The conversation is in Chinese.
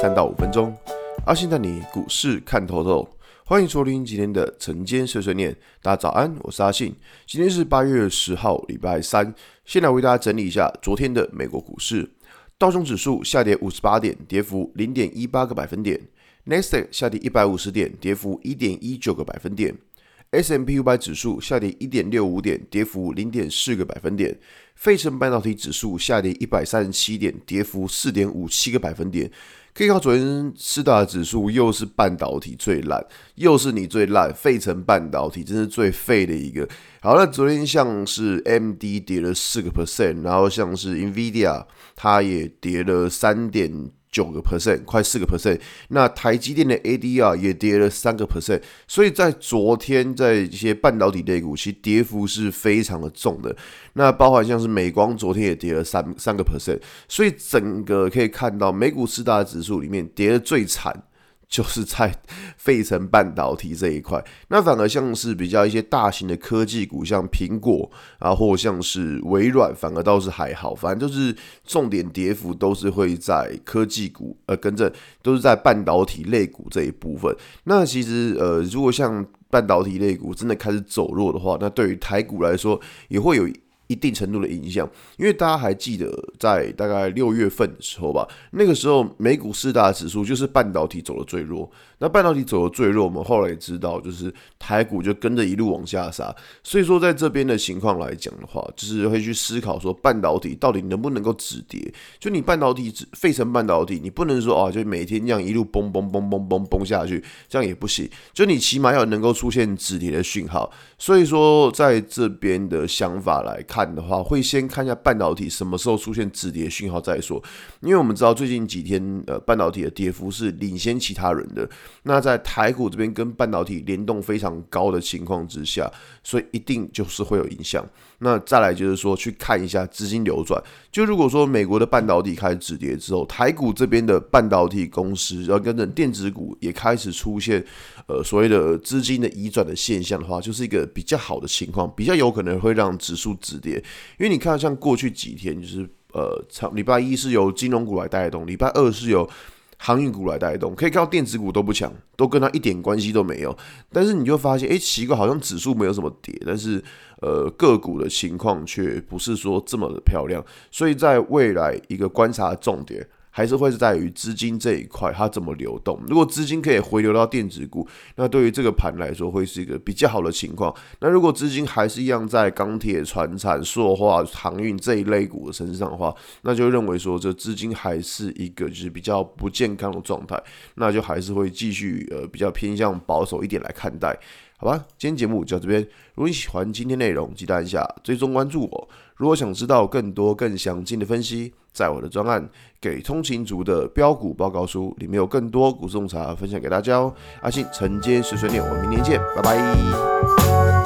三到五分钟，阿信带你股市看透透。欢迎收听今天的晨间碎碎念，大家早安，我是阿信。今天是八月十号，礼拜三。先来为大家整理一下昨天的美国股市，道琼指数下跌五十八点，跌幅零点一八个百分点；Nasdaq 下跌一百五十点，跌幅一点一九个百分点。S M P 五百指数下跌一点六五点，跌幅零点四个百分点；费城半导体指数下跌一百三十七点，跌幅四点五七个百分点。可以看昨天四大指数又是半导体最烂，又是你最烂，费城半导体真是最废的一个。好，那昨天像是 MD 跌了四个 percent，然后像是 NVIDIA 它也跌了三点。九个 percent，快四个 percent。那台积电的 ADR 也跌了三个 percent，所以在昨天在一些半导体类股，其实跌幅是非常的重的。那包含像是美光，昨天也跌了三三个 percent，所以整个可以看到美股四大指数里面跌的最惨。就是在费城半导体这一块，那反而像是比较一些大型的科技股，像苹果啊，或像是微软，反而倒是还好。反正就是重点跌幅都是会在科技股，呃，跟着都是在半导体类股这一部分。那其实呃，如果像半导体类股真的开始走弱的话，那对于台股来说也会有。一定程度的影响，因为大家还记得在大概六月份的时候吧，那个时候美股四大指数就是半导体走的最弱。那半导体走的最弱，我们后来也知道，就是台股就跟着一路往下杀。所以说，在这边的情况来讲的话，就是会去思考说，半导体到底能不能够止跌？就你半导体，费城半导体，你不能说啊，就每天这样一路崩崩崩崩崩崩下去，这样也不行。就你起码要能够出现止跌的讯号。所以说，在这边的想法来看看的话，会先看一下半导体什么时候出现止跌讯号再说。因为我们知道最近几天，呃，半导体的跌幅是领先其他人的。那在台股这边跟半导体联动非常高的情况之下，所以一定就是会有影响。那再来就是说去看一下资金流转，就如果说美国的半导体开始止跌之后，台股这边的半导体公司，然后跟着电子股也开始出现呃所谓的资金的移转的现象的话，就是一个比较好的情况，比较有可能会让指数止跌。因为你看像过去几天，就是呃，礼拜一是由金融股来带动，礼拜二是由。航运股来带动，可以看到电子股都不强，都跟它一点关系都没有。但是你就发现，哎，奇怪，好像指数没有什么跌，但是呃个股的情况却不是说这么的漂亮。所以在未来一个观察重点。还是会是在于资金这一块，它怎么流动。如果资金可以回流到电子股，那对于这个盘来说会是一个比较好的情况。那如果资金还是一样在钢铁、船产、塑化、航运这一类股的身上的话，那就认为说这资金还是一个就是比较不健康的状态，那就还是会继续呃比较偏向保守一点来看待。好吧，今天节目就到这边。如果你喜欢今天内容，记得按下追踪关注我。如果想知道更多更详尽的分析，在我的专案《给通勤族的标股报告书》里面有更多股市洞察分享给大家哦。阿信承接碎碎念，我们明天见，拜拜。